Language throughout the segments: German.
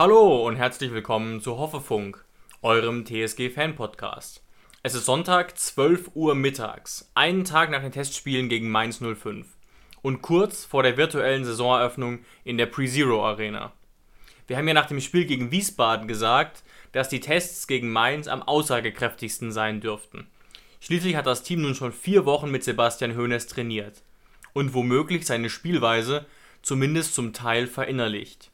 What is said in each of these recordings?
Hallo und herzlich willkommen zu Hoffefunk, eurem TSG-Fan-Podcast. Es ist Sonntag, 12 Uhr mittags, einen Tag nach den Testspielen gegen Mainz 05 und kurz vor der virtuellen Saisoneröffnung in der Pre-Zero Arena. Wir haben ja nach dem Spiel gegen Wiesbaden gesagt, dass die Tests gegen Mainz am aussagekräftigsten sein dürften. Schließlich hat das Team nun schon vier Wochen mit Sebastian Hoeneß trainiert und womöglich seine Spielweise zumindest zum Teil verinnerlicht.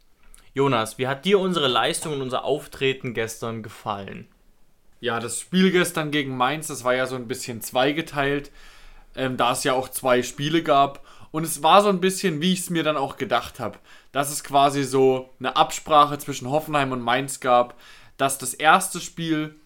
Jonas, wie hat dir unsere Leistung und unser Auftreten gestern gefallen? Ja, das Spiel gestern gegen Mainz, das war ja so ein bisschen zweigeteilt, ähm, da es ja auch zwei Spiele gab. Und es war so ein bisschen, wie ich es mir dann auch gedacht habe, dass es quasi so eine Absprache zwischen Hoffenheim und Mainz gab, dass das erste Spiel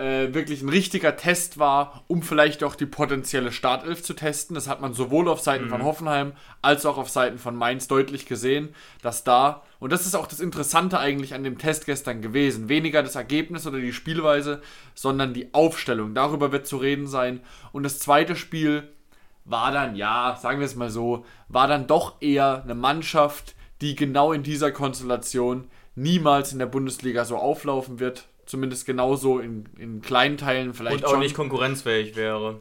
äh, wirklich ein richtiger Test war, um vielleicht auch die potenzielle Startelf zu testen. Das hat man sowohl auf Seiten mhm. von Hoffenheim als auch auf Seiten von Mainz deutlich gesehen, dass da, und das ist auch das Interessante eigentlich an dem Test gestern gewesen, weniger das Ergebnis oder die Spielweise, sondern die Aufstellung. Darüber wird zu reden sein. Und das zweite Spiel war dann, ja, sagen wir es mal so, war dann doch eher eine Mannschaft, die genau in dieser Konstellation niemals in der Bundesliga so auflaufen wird. Zumindest genauso in, in kleinen Teilen vielleicht. Und auch schon. nicht konkurrenzfähig wäre.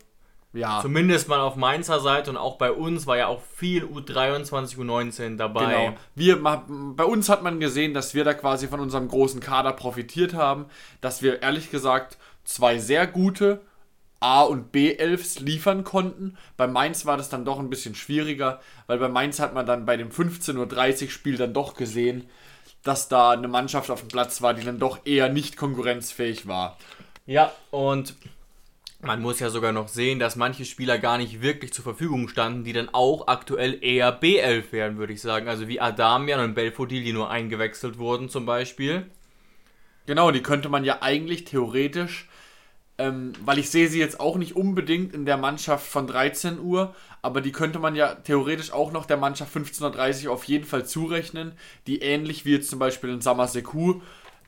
Ja. Zumindest mal auf Mainzer Seite und auch bei uns war ja auch viel U23, U19 dabei. Genau. Wir, bei uns hat man gesehen, dass wir da quasi von unserem großen Kader profitiert haben, dass wir ehrlich gesagt zwei sehr gute A- und B-Elfs liefern konnten. Bei Mainz war das dann doch ein bisschen schwieriger, weil bei Mainz hat man dann bei dem 15.30 Uhr Spiel dann doch gesehen, dass da eine Mannschaft auf dem Platz war, die dann doch eher nicht konkurrenzfähig war. Ja, und man muss ja sogar noch sehen, dass manche Spieler gar nicht wirklich zur Verfügung standen, die dann auch aktuell eher B11 wären, würde ich sagen. Also wie Adamian und Belfodil, die nur eingewechselt wurden zum Beispiel. Genau, die könnte man ja eigentlich theoretisch ähm, weil ich sehe sie jetzt auch nicht unbedingt in der Mannschaft von 13 Uhr, aber die könnte man ja theoretisch auch noch der Mannschaft 15.30 Uhr auf jeden Fall zurechnen, die ähnlich wie jetzt zum Beispiel in Samaseku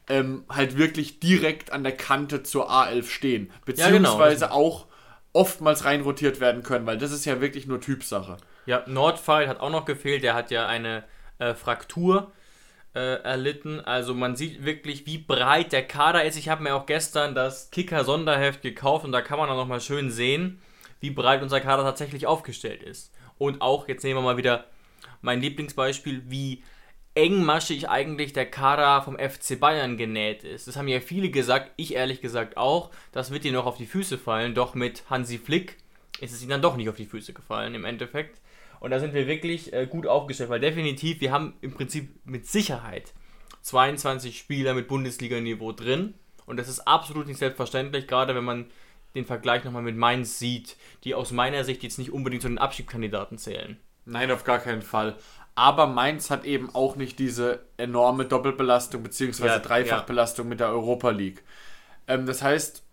ähm, halt wirklich direkt an der Kante zur A11 stehen, beziehungsweise ja, genau. auch oftmals reinrotiert werden können, weil das ist ja wirklich nur Typsache. Ja, Nordpfeil hat auch noch gefehlt, der hat ja eine äh, Fraktur äh, erlitten. Also man sieht wirklich, wie breit der Kader ist. Ich habe mir auch gestern das Kicker-Sonderheft gekauft und da kann man auch nochmal schön sehen, wie breit unser Kader tatsächlich aufgestellt ist. Und auch, jetzt nehmen wir mal wieder mein Lieblingsbeispiel, wie engmaschig eigentlich der Kader vom FC Bayern genäht ist. Das haben ja viele gesagt, ich ehrlich gesagt auch. Das wird dir noch auf die Füße fallen, doch mit Hansi Flick ist es ihnen dann doch nicht auf die Füße gefallen im Endeffekt. Und da sind wir wirklich äh, gut aufgestellt, weil definitiv, wir haben im Prinzip mit Sicherheit 22 Spieler mit Bundesliga-Niveau drin. Und das ist absolut nicht selbstverständlich, gerade wenn man den Vergleich nochmal mit Mainz sieht, die aus meiner Sicht jetzt nicht unbedingt zu den Abschiebkandidaten zählen. Nein, auf gar keinen Fall. Aber Mainz hat eben auch nicht diese enorme Doppelbelastung bzw. Ja, Dreifachbelastung ja. mit der Europa League. Ähm, das heißt,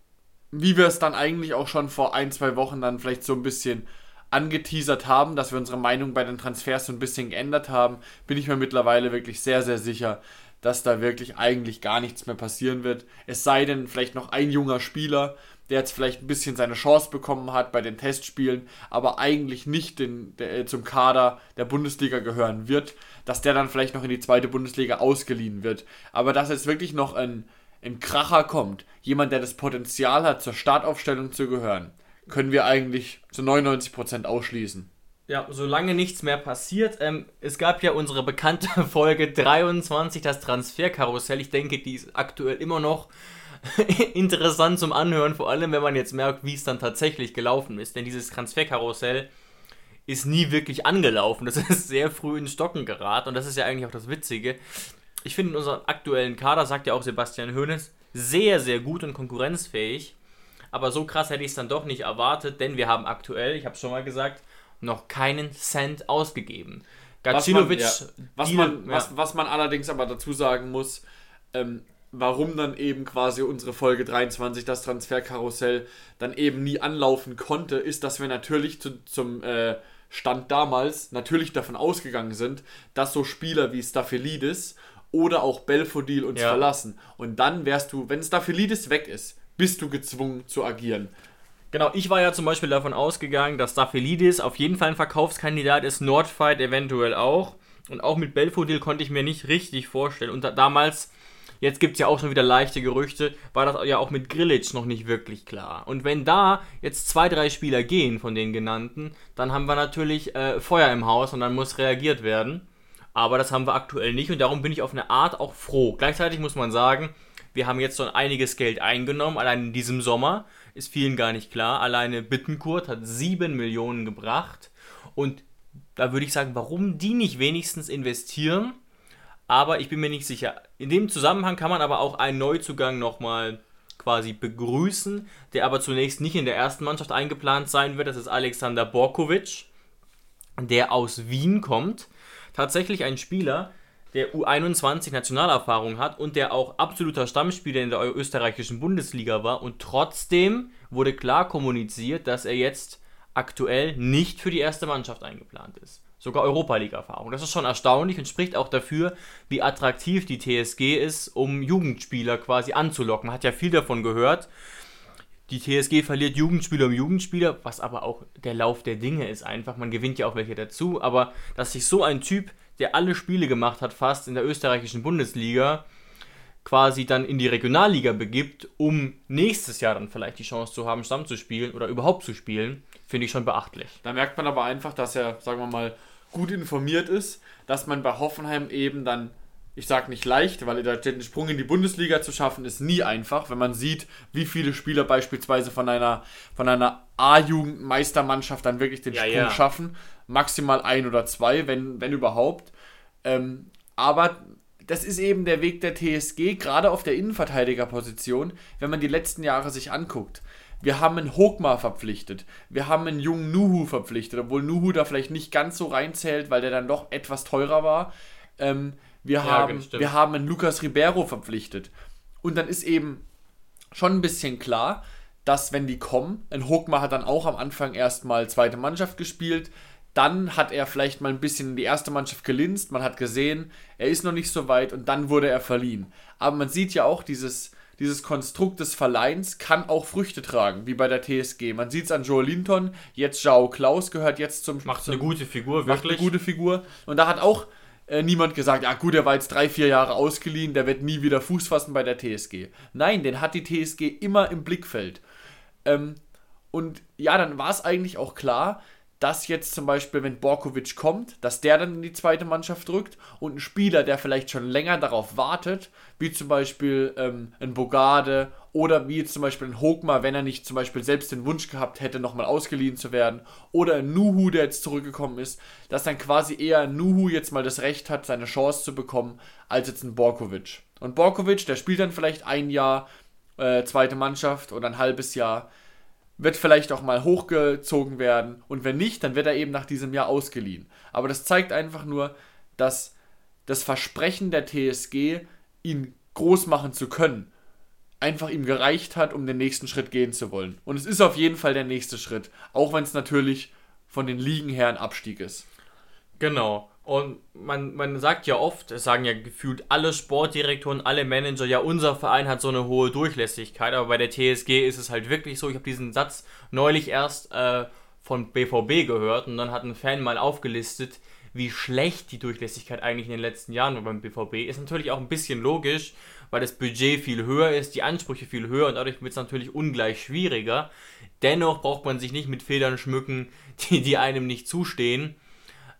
wie wir es dann eigentlich auch schon vor ein, zwei Wochen dann vielleicht so ein bisschen angeteasert haben, dass wir unsere Meinung bei den Transfers so ein bisschen geändert haben, bin ich mir mittlerweile wirklich sehr, sehr sicher, dass da wirklich eigentlich gar nichts mehr passieren wird. Es sei denn, vielleicht noch ein junger Spieler, der jetzt vielleicht ein bisschen seine Chance bekommen hat bei den Testspielen, aber eigentlich nicht den, der, äh, zum Kader der Bundesliga gehören wird, dass der dann vielleicht noch in die zweite Bundesliga ausgeliehen wird. Aber dass jetzt wirklich noch ein, ein Kracher kommt, jemand, der das Potenzial hat, zur Startaufstellung zu gehören, können wir eigentlich zu 99% ausschließen. ja, solange nichts mehr passiert, ähm, es gab ja unsere bekannte Folge 23, das Transferkarussell. Ich denke, die ist aktuell immer noch interessant zum Anhören, vor allem wenn man jetzt merkt, wie es dann tatsächlich gelaufen ist. Denn dieses Transferkarussell ist nie wirklich angelaufen. Das ist sehr früh in Stocken geraten und das ist ja eigentlich auch das Witzige. Ich finde in unserem aktuellen Kader, sagt ja auch Sebastian Hoeneß, sehr, sehr gut und konkurrenzfähig. Aber so krass hätte ich es dann doch nicht erwartet, denn wir haben aktuell, ich habe es schon mal gesagt, noch keinen Cent ausgegeben. Gacinovic, was man, ja, was, man, ja. was, was man allerdings aber dazu sagen muss, ähm, warum dann eben quasi unsere Folge 23, das Transferkarussell, dann eben nie anlaufen konnte, ist, dass wir natürlich zu, zum äh, Stand damals natürlich davon ausgegangen sind, dass so Spieler wie Staphylidis oder auch Belfodil uns ja. verlassen. Und dann wärst du, wenn Staphylidis weg ist, bist du gezwungen zu agieren. Genau, ich war ja zum Beispiel davon ausgegangen, dass Staphylidis auf jeden Fall ein Verkaufskandidat ist, Nordfight eventuell auch. Und auch mit Belfodil konnte ich mir nicht richtig vorstellen. Und da, damals, jetzt gibt es ja auch schon wieder leichte Gerüchte, war das ja auch mit Grillitsch noch nicht wirklich klar. Und wenn da jetzt zwei, drei Spieler gehen von den genannten, dann haben wir natürlich äh, Feuer im Haus und dann muss reagiert werden. Aber das haben wir aktuell nicht und darum bin ich auf eine Art auch froh. Gleichzeitig muss man sagen, wir haben jetzt schon einiges Geld eingenommen, allein in diesem Sommer. Ist vielen gar nicht klar. Alleine Bittenkurt hat 7 Millionen gebracht. Und da würde ich sagen, warum die nicht wenigstens investieren? Aber ich bin mir nicht sicher. In dem Zusammenhang kann man aber auch einen Neuzugang nochmal quasi begrüßen, der aber zunächst nicht in der ersten Mannschaft eingeplant sein wird. Das ist Alexander Borkovic, der aus Wien kommt. Tatsächlich ein Spieler, der U21 Nationalerfahrung hat und der auch absoluter Stammspieler in der österreichischen Bundesliga war und trotzdem wurde klar kommuniziert, dass er jetzt aktuell nicht für die erste Mannschaft eingeplant ist. Sogar Europa League Erfahrung. Das ist schon erstaunlich und spricht auch dafür, wie attraktiv die TSG ist, um Jugendspieler quasi anzulocken. Man hat ja viel davon gehört. Die TSG verliert Jugendspieler um Jugendspieler, was aber auch der Lauf der Dinge ist einfach. Man gewinnt ja auch welche dazu, aber dass sich so ein Typ der alle Spiele gemacht hat, fast in der österreichischen Bundesliga, quasi dann in die Regionalliga begibt, um nächstes Jahr dann vielleicht die Chance zu haben, Stamm zu spielen oder überhaupt zu spielen, finde ich schon beachtlich. Da merkt man aber einfach, dass er, sagen wir mal, gut informiert ist, dass man bei Hoffenheim eben dann, ich sage nicht leicht, weil den Sprung in die Bundesliga zu schaffen, ist nie einfach, wenn man sieht, wie viele Spieler beispielsweise von einer, von einer A-Jugend-Meistermannschaft dann wirklich den ja, Sprung ja. schaffen maximal ein oder zwei, wenn, wenn überhaupt. Ähm, aber das ist eben der Weg der TSG, gerade auf der Innenverteidigerposition, wenn man die letzten Jahre sich anguckt. Wir haben einen Hogmar verpflichtet. Wir haben einen jungen Nuhu verpflichtet, obwohl Nuhu da vielleicht nicht ganz so reinzählt, weil der dann doch etwas teurer war. Ähm, wir, ja, haben, wir haben einen Lucas Ribeiro verpflichtet. Und dann ist eben schon ein bisschen klar, dass wenn die kommen, ein Hogmar hat dann auch am Anfang erstmal zweite Mannschaft gespielt, dann hat er vielleicht mal ein bisschen in die erste Mannschaft gelinst. Man hat gesehen, er ist noch nicht so weit und dann wurde er verliehen. Aber man sieht ja auch, dieses, dieses Konstrukt des Verleihens kann auch Früchte tragen, wie bei der TSG. Man sieht es an Joe Linton, jetzt Jao Klaus gehört jetzt zum. Macht zum, eine gute Figur, wirklich. Macht eine gute Figur. Und da hat auch äh, niemand gesagt, ja gut, er war jetzt drei, vier Jahre ausgeliehen, der wird nie wieder Fuß fassen bei der TSG. Nein, den hat die TSG immer im Blickfeld. Ähm, und ja, dann war es eigentlich auch klar, dass jetzt zum Beispiel, wenn Borkovic kommt, dass der dann in die zweite Mannschaft rückt und ein Spieler, der vielleicht schon länger darauf wartet, wie zum Beispiel ähm, ein Bogarde oder wie zum Beispiel ein Hogmar, wenn er nicht zum Beispiel selbst den Wunsch gehabt hätte, nochmal ausgeliehen zu werden, oder ein Nuhu, der jetzt zurückgekommen ist, dass dann quasi eher ein Nuhu jetzt mal das Recht hat, seine Chance zu bekommen, als jetzt ein Borkovic. Und Borkovic, der spielt dann vielleicht ein Jahr äh, zweite Mannschaft oder ein halbes Jahr wird vielleicht auch mal hochgezogen werden und wenn nicht, dann wird er eben nach diesem Jahr ausgeliehen. Aber das zeigt einfach nur, dass das Versprechen der TSG, ihn groß machen zu können, einfach ihm gereicht hat, um den nächsten Schritt gehen zu wollen. Und es ist auf jeden Fall der nächste Schritt, auch wenn es natürlich von den Ligen her ein Abstieg ist. Genau. Und man, man sagt ja oft, es sagen ja gefühlt alle Sportdirektoren, alle Manager, ja, unser Verein hat so eine hohe Durchlässigkeit, aber bei der TSG ist es halt wirklich so. Ich habe diesen Satz neulich erst äh, von BVB gehört und dann hat ein Fan mal aufgelistet, wie schlecht die Durchlässigkeit eigentlich in den letzten Jahren war beim BVB. Ist natürlich auch ein bisschen logisch, weil das Budget viel höher ist, die Ansprüche viel höher und dadurch wird es natürlich ungleich schwieriger. Dennoch braucht man sich nicht mit Federn schmücken, die, die einem nicht zustehen.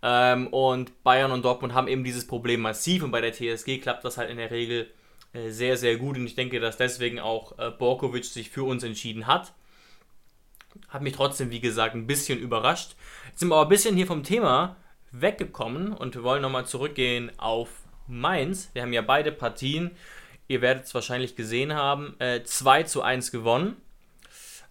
Ähm, und Bayern und Dortmund haben eben dieses Problem massiv und bei der TSG klappt das halt in der Regel äh, sehr, sehr gut und ich denke, dass deswegen auch äh, Borkovic sich für uns entschieden hat. Hat mich trotzdem, wie gesagt, ein bisschen überrascht. Jetzt sind wir aber ein bisschen hier vom Thema weggekommen und wir wollen nochmal zurückgehen auf Mainz. Wir haben ja beide Partien, ihr werdet es wahrscheinlich gesehen haben, äh, 2 zu 1 gewonnen.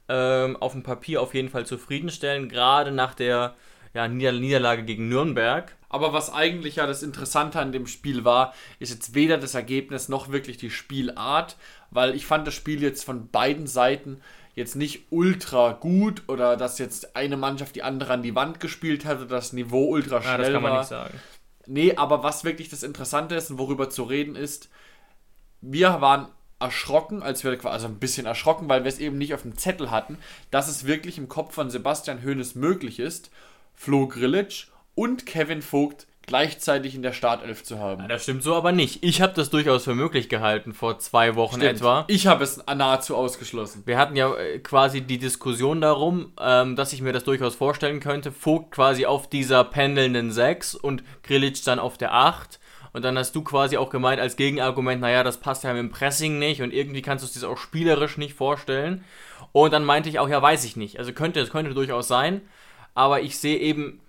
Ähm, auf dem Papier auf jeden Fall zufriedenstellen, gerade nach der ja, Nieder Niederlage gegen Nürnberg. Aber was eigentlich ja das Interessante an dem Spiel war, ist jetzt weder das Ergebnis noch wirklich die Spielart, weil ich fand das Spiel jetzt von beiden Seiten jetzt nicht ultra gut oder dass jetzt eine Mannschaft die andere an die Wand gespielt hat oder das Niveau ultra schnell war. Ja, das kann man war. nicht sagen. Nee, aber was wirklich das Interessante ist und worüber zu reden ist, wir waren erschrocken, als wir also ein bisschen erschrocken, weil wir es eben nicht auf dem Zettel hatten, dass es wirklich im Kopf von Sebastian Hoeneß möglich ist, Flo Grillitsch und Kevin Vogt gleichzeitig in der Startelf zu haben. Ja, das stimmt so aber nicht. Ich habe das durchaus für möglich gehalten vor zwei Wochen stimmt. etwa. Ich habe es nahezu ausgeschlossen. Wir hatten ja äh, quasi die Diskussion darum, ähm, dass ich mir das durchaus vorstellen könnte. Vogt quasi auf dieser pendelnden 6 und Grillitsch dann auf der 8. Und dann hast du quasi auch gemeint als Gegenargument, naja, das passt ja mit dem Pressing nicht und irgendwie kannst du es dir auch spielerisch nicht vorstellen. Und dann meinte ich auch, ja, weiß ich nicht. Also könnte, es könnte durchaus sein. Aber ich sehe eben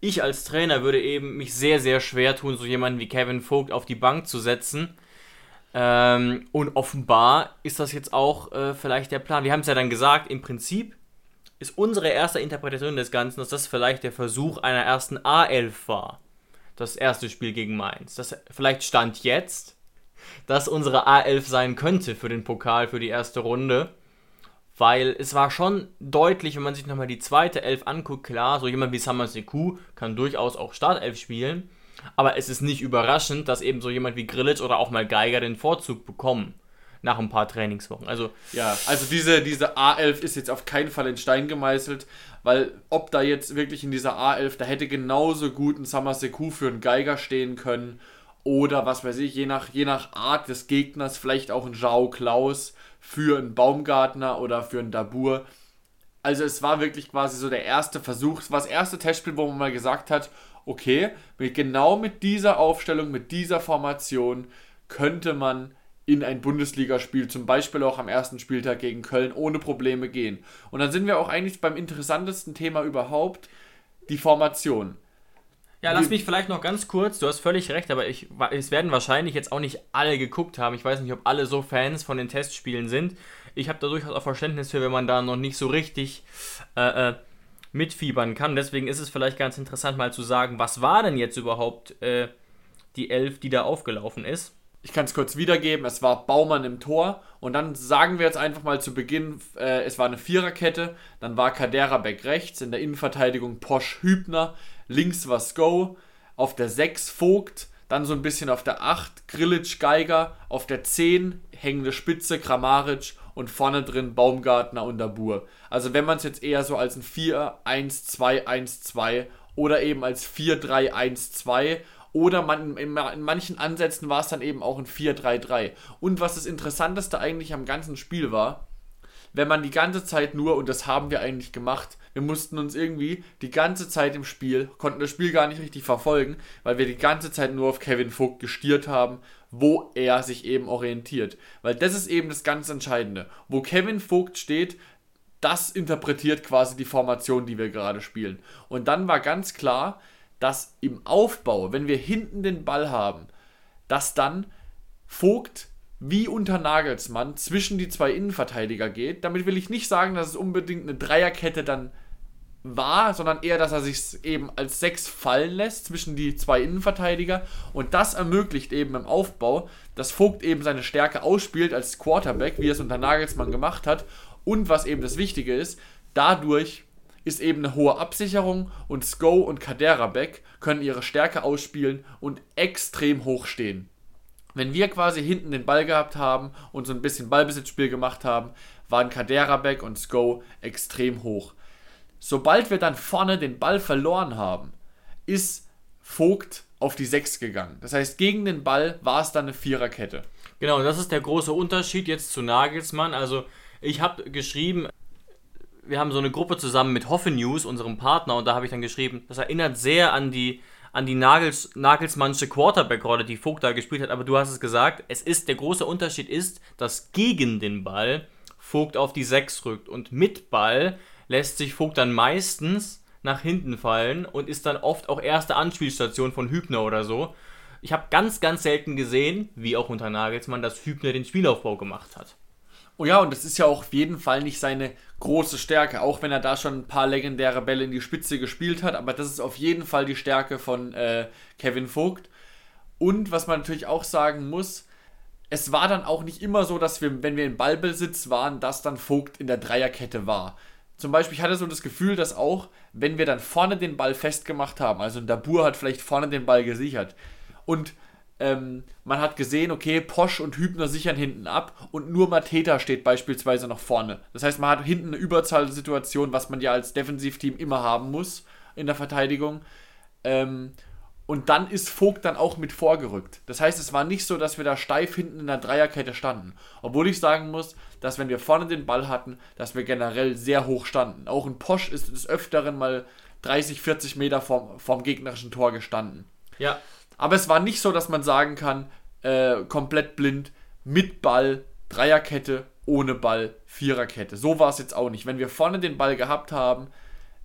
ich als Trainer würde eben mich sehr, sehr schwer tun, so jemanden wie Kevin Vogt auf die Bank zu setzen. Ähm, und offenbar ist das jetzt auch äh, vielleicht der Plan. Wir haben es ja dann gesagt, im Prinzip ist unsere erste Interpretation des Ganzen, dass das vielleicht der Versuch einer ersten A11 war. Das erste Spiel gegen Mainz. Das vielleicht stand jetzt, dass unsere A11 sein könnte für den Pokal, für die erste Runde weil es war schon deutlich, wenn man sich nochmal die zweite Elf anguckt, klar, so jemand wie Summer Sekou kann durchaus auch Startelf spielen, aber es ist nicht überraschend, dass eben so jemand wie Grillitsch oder auch mal Geiger den Vorzug bekommen nach ein paar Trainingswochen. Also ja, also diese, diese A11 ist jetzt auf keinen Fall in Stein gemeißelt, weil ob da jetzt wirklich in dieser A11, da hätte genauso gut ein Summer Sekou für einen Geiger stehen können oder was weiß ich, je nach, je nach Art des Gegners, vielleicht auch ein Jao Klaus für einen Baumgartner oder für einen Dabur. Also es war wirklich quasi so der erste Versuch, es war das erste Testspiel, wo man mal gesagt hat, okay, mit, genau mit dieser Aufstellung, mit dieser Formation könnte man in ein Bundesligaspiel, zum Beispiel auch am ersten Spieltag gegen Köln, ohne Probleme gehen. Und dann sind wir auch eigentlich beim interessantesten Thema überhaupt, die Formation. Ja, lass mich vielleicht noch ganz kurz, du hast völlig recht, aber ich, es werden wahrscheinlich jetzt auch nicht alle geguckt haben. Ich weiß nicht, ob alle so Fans von den Testspielen sind. Ich habe da durchaus auch Verständnis für, wenn man da noch nicht so richtig äh, äh, mitfiebern kann. Deswegen ist es vielleicht ganz interessant mal zu sagen, was war denn jetzt überhaupt äh, die Elf, die da aufgelaufen ist. Ich kann es kurz wiedergeben, es war Baumann im Tor und dann sagen wir jetzt einfach mal zu Beginn, äh, es war eine Viererkette, dann war Kadera Beck rechts, in der Innenverteidigung Posch Hübner, links war Sko, auf der 6 Vogt, dann so ein bisschen auf der 8 Grillitsch Geiger, auf der 10 hängende Spitze Kramaric und vorne drin Baumgartner und Dabur. Also wenn man es jetzt eher so als ein 4-1-2-1-2 oder eben als 4-3-1-2 oder man, in, in, manchen Ansätzen war es dann eben auch ein 4-3-3. Und was das Interessanteste eigentlich am ganzen Spiel war, wenn man die ganze Zeit nur, und das haben wir eigentlich gemacht, wir mussten uns irgendwie die ganze Zeit im Spiel, konnten das Spiel gar nicht richtig verfolgen, weil wir die ganze Zeit nur auf Kevin Vogt gestiert haben, wo er sich eben orientiert. Weil das ist eben das ganz Entscheidende. Wo Kevin Vogt steht, das interpretiert quasi die Formation, die wir gerade spielen. Und dann war ganz klar, dass im Aufbau, wenn wir hinten den Ball haben, dass dann Vogt wie unter Nagelsmann zwischen die zwei Innenverteidiger geht. Damit will ich nicht sagen, dass es unbedingt eine Dreierkette dann war, sondern eher, dass er sich eben als Sechs fallen lässt zwischen die zwei Innenverteidiger. Und das ermöglicht eben im Aufbau, dass Vogt eben seine Stärke ausspielt als Quarterback, wie er es unter Nagelsmann gemacht hat. Und was eben das Wichtige ist, dadurch ist eben eine hohe Absicherung und Sko und Kaderabek können ihre Stärke ausspielen und extrem hoch stehen. Wenn wir quasi hinten den Ball gehabt haben und so ein bisschen Ballbesitzspiel gemacht haben, waren Kaderabek und Sko extrem hoch. Sobald wir dann vorne den Ball verloren haben, ist Vogt auf die 6 gegangen. Das heißt, gegen den Ball war es dann eine Viererkette. Genau, das ist der große Unterschied jetzt zu Nagelsmann. Also ich habe geschrieben, wir haben so eine Gruppe zusammen mit Hoffe News, unserem Partner, und da habe ich dann geschrieben, das erinnert sehr an die an die Nagels, Nagelsmannsche Quarterback-Rolle, die Vogt da gespielt hat, aber du hast es gesagt, es ist, der große Unterschied ist, dass gegen den Ball Vogt auf die 6 rückt und mit Ball lässt sich Vogt dann meistens nach hinten fallen und ist dann oft auch erste Anspielstation von Hübner oder so. Ich habe ganz, ganz selten gesehen, wie auch unter Nagelsmann, dass Hübner den Spielaufbau gemacht hat. Oh ja, und das ist ja auch auf jeden Fall nicht seine große Stärke, auch wenn er da schon ein paar legendäre Bälle in die Spitze gespielt hat, aber das ist auf jeden Fall die Stärke von äh, Kevin Vogt. Und was man natürlich auch sagen muss, es war dann auch nicht immer so, dass wir, wenn wir im Ballbesitz waren, dass dann Vogt in der Dreierkette war. Zum Beispiel, ich hatte so das Gefühl, dass auch, wenn wir dann vorne den Ball festgemacht haben, also Dabur hat vielleicht vorne den Ball gesichert und ähm, man hat gesehen, okay, Posch und Hübner sichern hinten ab und nur Mateta steht beispielsweise noch vorne. Das heißt, man hat hinten eine Überzahlsituation, was man ja als Defensivteam immer haben muss in der Verteidigung. Ähm, und dann ist Vogt dann auch mit vorgerückt. Das heißt, es war nicht so, dass wir da steif hinten in der Dreierkette standen. Obwohl ich sagen muss, dass wenn wir vorne den Ball hatten, dass wir generell sehr hoch standen. Auch ein Posch ist des Öfteren mal 30, 40 Meter vom, vom gegnerischen Tor gestanden. Ja. Aber es war nicht so, dass man sagen kann, äh, komplett blind, mit Ball, Dreierkette, ohne Ball, Viererkette. So war es jetzt auch nicht. Wenn wir vorne den Ball gehabt haben,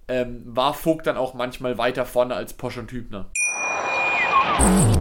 ähm, war Vogt dann auch manchmal weiter vorne als Posch und Hübner.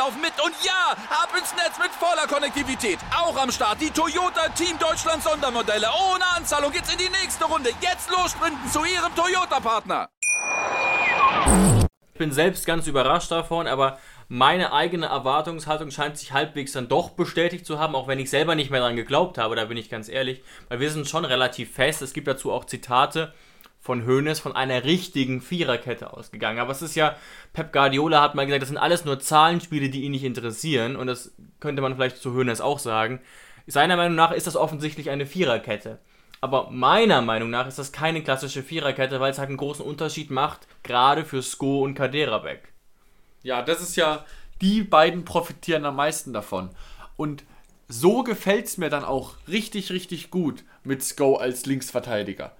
laufen mit. Und ja, ab ins Netz mit voller Konnektivität. Auch am Start die Toyota Team Deutschland Sondermodelle. Ohne Anzahlung geht's in die nächste Runde. Jetzt los sprinten zu ihrem Toyota-Partner. Ich bin selbst ganz überrascht davon, aber meine eigene Erwartungshaltung scheint sich halbwegs dann doch bestätigt zu haben, auch wenn ich selber nicht mehr daran geglaubt habe, da bin ich ganz ehrlich, weil wir sind schon relativ fest. Es gibt dazu auch Zitate von Hoeneß von einer richtigen Viererkette ausgegangen. Aber es ist ja, Pep Guardiola hat mal gesagt, das sind alles nur Zahlenspiele, die ihn nicht interessieren. Und das könnte man vielleicht zu Hoeneß auch sagen. Seiner Meinung nach ist das offensichtlich eine Viererkette. Aber meiner Meinung nach ist das keine klassische Viererkette, weil es halt einen großen Unterschied macht, gerade für Sko und Kaderabek. Ja, das ist ja, die beiden profitieren am meisten davon. Und so gefällt es mir dann auch richtig, richtig gut mit Sko als Linksverteidiger.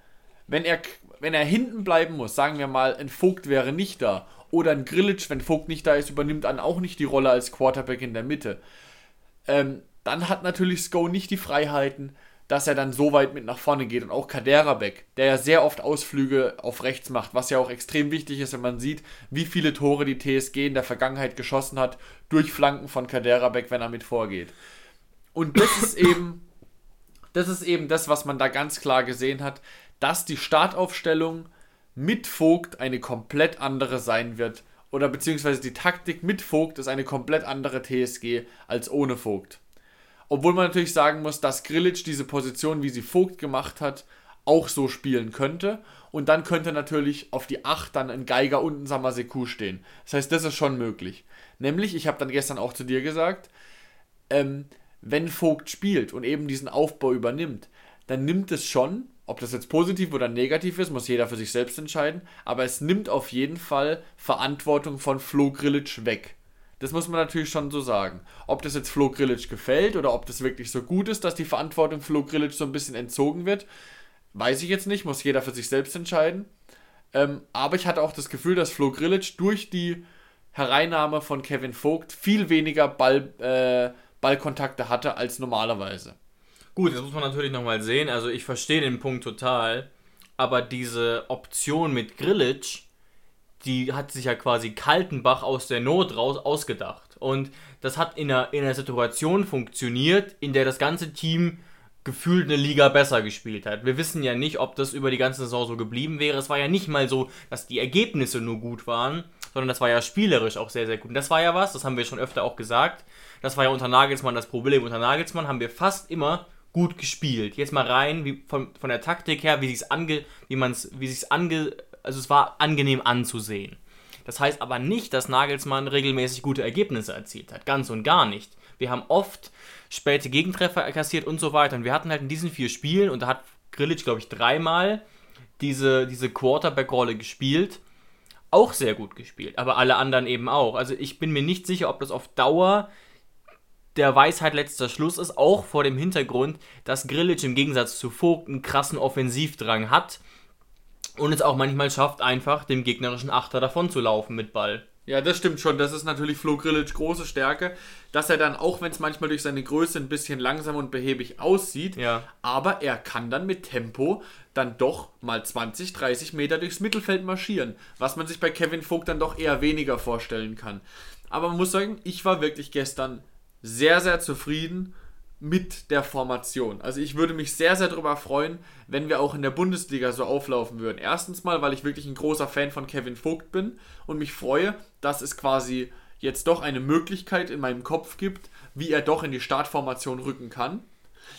Wenn er, wenn er hinten bleiben muss, sagen wir mal, ein Vogt wäre nicht da. Oder ein Grillitsch, wenn Vogt nicht da ist, übernimmt dann auch nicht die Rolle als Quarterback in der Mitte. Ähm, dann hat natürlich Sko nicht die Freiheiten, dass er dann so weit mit nach vorne geht. Und auch Kaderabek, der ja sehr oft Ausflüge auf rechts macht, was ja auch extrem wichtig ist, wenn man sieht, wie viele Tore die TSG in der Vergangenheit geschossen hat, durch Flanken von Kaderabek, wenn er mit vorgeht. Und das ist eben, das ist eben das, was man da ganz klar gesehen hat, dass die Startaufstellung mit Vogt eine komplett andere sein wird. Oder beziehungsweise die Taktik mit Vogt ist eine komplett andere TSG als ohne Vogt. Obwohl man natürlich sagen muss, dass Grillitsch diese Position, wie sie Vogt gemacht hat, auch so spielen könnte. Und dann könnte natürlich auf die 8 dann ein Geiger und ein Samaseku stehen. Das heißt, das ist schon möglich. Nämlich, ich habe dann gestern auch zu dir gesagt, ähm, wenn Vogt spielt und eben diesen Aufbau übernimmt, dann nimmt es schon, ob das jetzt positiv oder negativ ist, muss jeder für sich selbst entscheiden, aber es nimmt auf jeden Fall Verantwortung von Flo Grillitsch weg. Das muss man natürlich schon so sagen. Ob das jetzt Flo Grillitsch gefällt oder ob das wirklich so gut ist, dass die Verantwortung Flo Grillitsch so ein bisschen entzogen wird, weiß ich jetzt nicht, muss jeder für sich selbst entscheiden. Ähm, aber ich hatte auch das Gefühl, dass Flo Grillitsch durch die Hereinnahme von Kevin Vogt viel weniger Ball, äh, Ballkontakte hatte als normalerweise. Gut, das muss man natürlich nochmal sehen. Also ich verstehe den Punkt total. Aber diese Option mit Grillitsch die hat sich ja quasi Kaltenbach aus der Not raus ausgedacht. Und das hat in einer, in einer Situation funktioniert, in der das ganze Team gefühlt eine Liga besser gespielt hat. Wir wissen ja nicht, ob das über die ganze Saison so geblieben wäre. Es war ja nicht mal so, dass die Ergebnisse nur gut waren, sondern das war ja spielerisch auch sehr, sehr gut. Und das war ja was, das haben wir schon öfter auch gesagt. Das war ja unter Nagelsmann das Problem. Unter Nagelsmann haben wir fast immer gut gespielt. Jetzt mal rein, wie von, von der Taktik her, wie sich's ange, wie man's, wie sich's ange, also es war angenehm anzusehen. Das heißt aber nicht, dass Nagelsmann regelmäßig gute Ergebnisse erzielt hat. Ganz und gar nicht. Wir haben oft späte Gegentreffer kassiert und so weiter. Und wir hatten halt in diesen vier Spielen, und da hat Grillic, glaube ich, dreimal diese, diese Quarterback-Rolle gespielt. Auch sehr gut gespielt, aber alle anderen eben auch. Also ich bin mir nicht sicher, ob das auf Dauer der Weisheit letzter Schluss ist, auch vor dem Hintergrund, dass Grillic im Gegensatz zu Vogt einen krassen Offensivdrang hat und es auch manchmal schafft, einfach dem gegnerischen Achter davon zu laufen mit Ball. Ja, das stimmt schon. Das ist natürlich Flo Grillic große Stärke, dass er dann, auch wenn es manchmal durch seine Größe ein bisschen langsam und behäbig aussieht, Ja. aber er kann dann mit Tempo dann doch mal 20, 30 Meter durchs Mittelfeld marschieren, was man sich bei Kevin Vogt dann doch eher weniger vorstellen kann. Aber man muss sagen, ich war wirklich gestern sehr, sehr zufrieden mit der Formation. Also ich würde mich sehr, sehr darüber freuen, wenn wir auch in der Bundesliga so auflaufen würden. Erstens mal, weil ich wirklich ein großer Fan von Kevin Vogt bin und mich freue, dass es quasi jetzt doch eine Möglichkeit in meinem Kopf gibt, wie er doch in die Startformation rücken kann.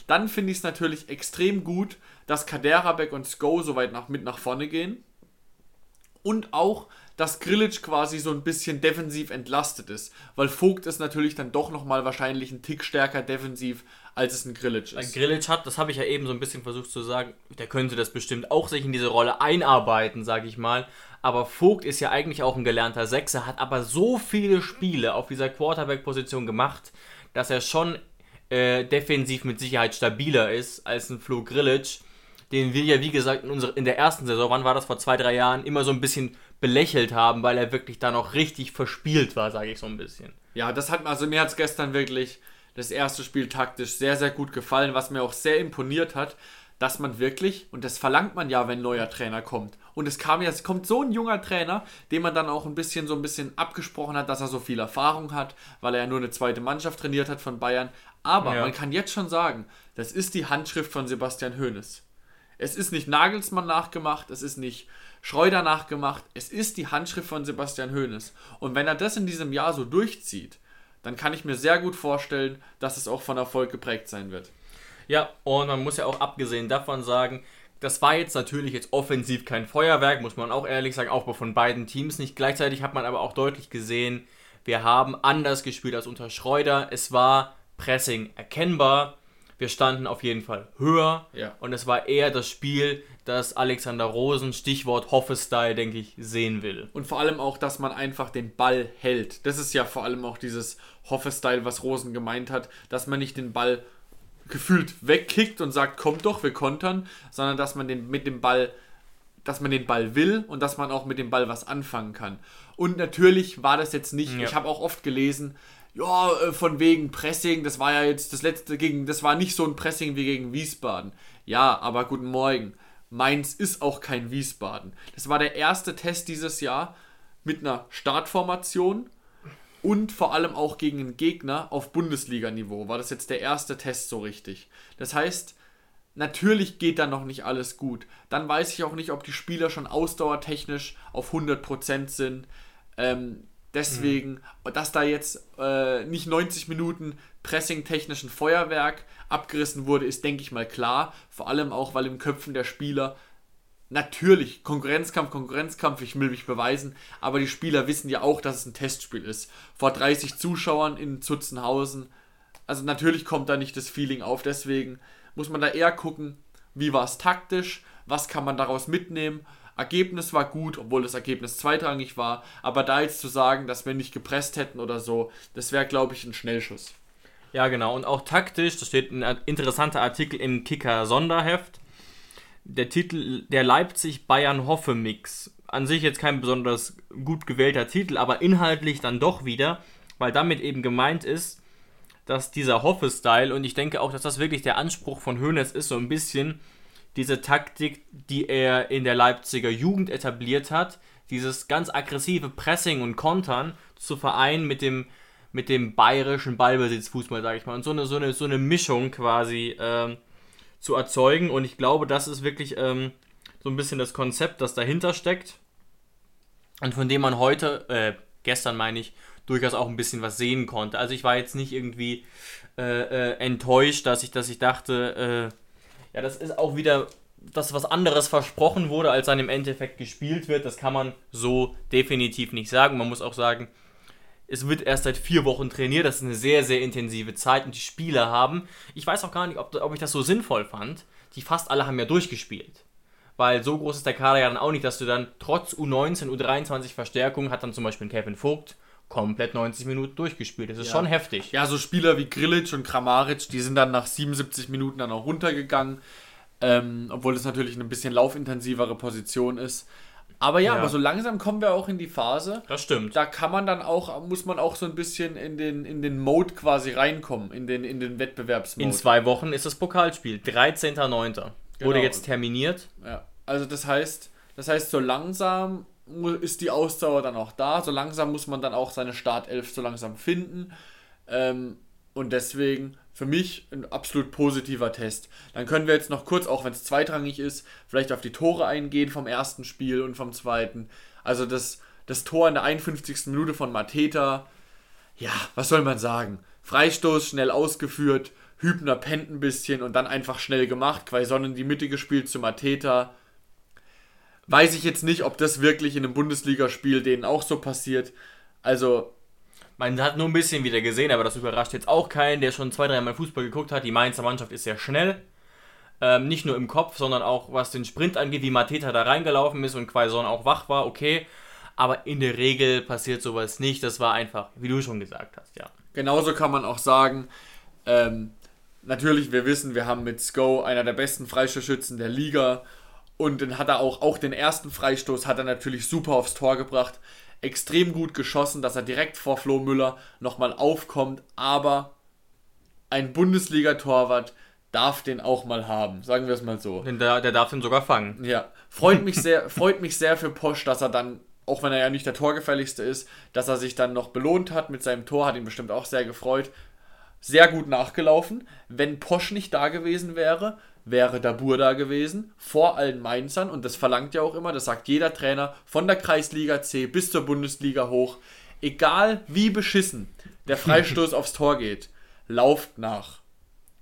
Dann finde ich es natürlich extrem gut, dass Kaderabek und Sko so weit nach, mit nach vorne gehen. Und auch, dass Grillic quasi so ein bisschen defensiv entlastet ist. Weil Vogt ist natürlich dann doch nochmal wahrscheinlich ein Tick stärker defensiv, als es ein Grillic Ein ist. Grillic hat, das habe ich ja eben so ein bisschen versucht zu sagen, der könnte das bestimmt auch sich in diese Rolle einarbeiten, sage ich mal. Aber Vogt ist ja eigentlich auch ein gelernter Sechser, hat aber so viele Spiele auf dieser Quarterback-Position gemacht, dass er schon äh, defensiv mit Sicherheit stabiler ist als ein Flo Grillic, den wir ja, wie gesagt, in, unserer, in der ersten Saison, wann war das, vor zwei, drei Jahren, immer so ein bisschen belächelt haben, weil er wirklich da noch richtig verspielt war, sage ich so ein bisschen. Ja, das hat also mir hat es gestern wirklich das erste Spiel taktisch sehr, sehr gut gefallen, was mir auch sehr imponiert hat, dass man wirklich, und das verlangt man ja, wenn ein neuer Trainer kommt. Und es kam ja, es kommt so ein junger Trainer, den man dann auch ein bisschen so ein bisschen abgesprochen hat, dass er so viel Erfahrung hat, weil er ja nur eine zweite Mannschaft trainiert hat von Bayern. Aber Ja. man kann jetzt schon sagen, das ist die Handschrift von Sebastian Hoeneß. Es ist nicht Nagelsmann nachgemacht, es ist nicht Schreuder nachgemacht, es ist die Handschrift von Sebastian Hoeneß. Und wenn er das in diesem Jahr so durchzieht, dann kann ich mir sehr gut vorstellen, dass es auch von Erfolg geprägt sein wird. Ja, und man muss ja auch abgesehen davon sagen, das war jetzt natürlich jetzt offensiv kein Feuerwerk, muss man auch ehrlich sagen, auch von beiden Teams nicht. Gleichzeitig hat man aber auch deutlich gesehen, wir haben anders gespielt als unter Schreuder. Es war Pressing erkennbar. Wir standen auf jeden Fall höher. Ja. Und es war eher das Spiel, das Alexander Rosen, Stichwort Hoffe-Style, denke ich, sehen will. Und vor allem auch, dass man einfach den Ball hält. Das ist ja vor allem auch dieses Hoffe-Style, was Rosen gemeint hat, dass man nicht den Ball gefühlt wegkickt und sagt, kommt doch, wir kontern, sondern dass man den mit dem Ball, dass man den Ball will und dass man auch mit dem Ball was anfangen kann. Und natürlich war das jetzt nicht, Ja. ich habe auch oft gelesen, ja, äh, von wegen Pressing, das war ja jetzt das letzte gegen, das war nicht so ein Pressing wie gegen Wiesbaden. Ja, aber guten Morgen. Mainz ist auch kein Wiesbaden. Das war der erste Test dieses Jahr mit einer Startformation und vor allem auch gegen einen Gegner auf Bundesliga-Niveau. War das jetzt der erste Test so richtig? Das heißt, natürlich geht da noch nicht alles gut. Dann weiß ich auch nicht, ob die Spieler schon ausdauertechnisch auf 100% sind. Ähm, deswegen, dass da jetzt äh, nicht 90 Minuten pressing-technischen Feuerwerk abgerissen wurde, ist, denke ich mal, klar. Vor allem auch, weil im Köpfen der Spieler natürlich Konkurrenzkampf, Konkurrenzkampf, ich will mich beweisen, aber die Spieler wissen ja auch, dass es ein Testspiel ist. Vor 30 Zuschauern in Zutzenhausen. Also natürlich kommt da nicht das Feeling auf, deswegen muss man da eher gucken, wie war es taktisch, was kann man daraus mitnehmen. Ergebnis war gut, obwohl das Ergebnis zweitrangig war, aber da jetzt zu sagen, dass wir nicht gepresst hätten oder so, das wäre, glaube ich, ein Schnellschuss. Ja, genau. Und auch taktisch, da steht ein interessanter Artikel im Kicker Sonderheft. Der Titel Der Leipzig-Bayern-Hoffe-Mix. An sich jetzt kein besonders gut gewählter Titel, aber inhaltlich dann doch wieder, weil damit eben gemeint ist, dass dieser Hoffe-Style, und ich denke auch, dass das wirklich der Anspruch von Hoeneß ist, so ein bisschen diese Taktik, die er in der Leipziger Jugend etabliert hat, dieses ganz aggressive Pressing und Kontern zu vereinen mit dem, mit dem bayerischen Ballbesitzfußball, sage ich mal. Und so eine, so eine, so eine Mischung quasi ähm, zu erzeugen. Und ich glaube, das ist wirklich ähm, so ein bisschen das Konzept, das dahinter steckt. Und von dem man heute, äh, gestern meine ich, durchaus auch ein bisschen was sehen konnte. Also ich war jetzt nicht irgendwie äh, äh, enttäuscht, dass ich, dass ich dachte, äh, ja, das ist auch wieder dass was anderes versprochen wurde, als dann im Endeffekt gespielt wird. Das kann man so definitiv nicht sagen. Man muss auch sagen, es wird erst seit vier Wochen trainiert. Das ist eine sehr, sehr intensive Zeit und die Spieler haben, ich weiß auch gar nicht, ob, ob ich das so sinnvoll fand. Die fast alle haben ja durchgespielt. Weil so groß ist der Kader ja dann auch nicht, dass du dann trotz U19, U23 Verstärkung hat dann zum Beispiel Kevin Vogt komplett 90 Minuten durchgespielt. Das ist Ja. schon heftig. Ja, so Spieler wie Grilic und Kramaric, die sind dann nach 77 Minuten dann auch runtergegangen. Ähm, obwohl das natürlich eine bisschen laufintensivere Position ist. Aber ja, Ja. aber so langsam kommen wir auch in die Phase. Das stimmt. Da kann man dann auch, muss man auch so ein bisschen in den, in den Mode quasi reinkommen, in den, in den Wettbewerbsmode. In zwei Wochen ist das Pokalspiel. 13.09. Wurde Genau. jetzt terminiert. Ja, also das heißt, das heißt, so langsam ist die Ausdauer dann auch da, so langsam muss man dann auch seine Startelf so langsam finden. Ähm, und deswegen für mich ein absolut positiver Test. Dann können wir jetzt noch kurz, auch wenn es zweitrangig ist, vielleicht auf die Tore eingehen vom ersten Spiel und vom zweiten. Also das, das Tor in der 51. Minute von Mateta, ja, was soll man sagen? Freistoß schnell ausgeführt, Hübner pennt ein bisschen und dann einfach schnell gemacht. Quaison in die Mitte gespielt zu Mateta. Weiß ich jetzt nicht, ob das wirklich in einem Bundesligaspiel denen auch so passiert. Also, Man hat nur ein bisschen wieder gesehen, aber das überrascht jetzt auch keinen, der schon zwei, dreimal Fußball geguckt hat. Die Mainzer Mannschaft ist sehr schnell. Ähm, nicht nur im Kopf, sondern auch was den Sprint angeht, wie Mateta da reingelaufen ist und Quaison auch wach war, okay. Aber in der Regel passiert sowas nicht. Das war einfach, wie du schon gesagt hast, ja. genauso kann man auch sagen, ähm, natürlich, wir wissen, wir haben mit Sko einer der besten Freistoßschützen der Liga. Und dann hat er auch, auch den ersten Freistoß hat er natürlich super aufs Tor gebracht. Extrem gut geschossen, dass er direkt vor Flo Müller nochmal aufkommt. Aber ein Bundesliga-Torwart darf den auch mal haben, sagen wir es mal so. Der, der darf den sogar fangen. Ja, freut mich sehr, freut mich sehr für Posch, dass er dann, auch wenn er ja nicht der Torgefälligste ist, dass er sich dann noch belohnt hat mit seinem Tor, hat ihn bestimmt auch sehr gefreut. Sehr gut nachgelaufen. Wenn Posch nicht da gewesen wäre, wäre Dabur da gewesen, vor allen Mainzern, und das verlangt ja auch immer, das sagt jeder Trainer, von der Kreisliga C bis zur Bundesliga hoch, egal wie beschissen der Freistoß aufs Tor geht, lauft nach.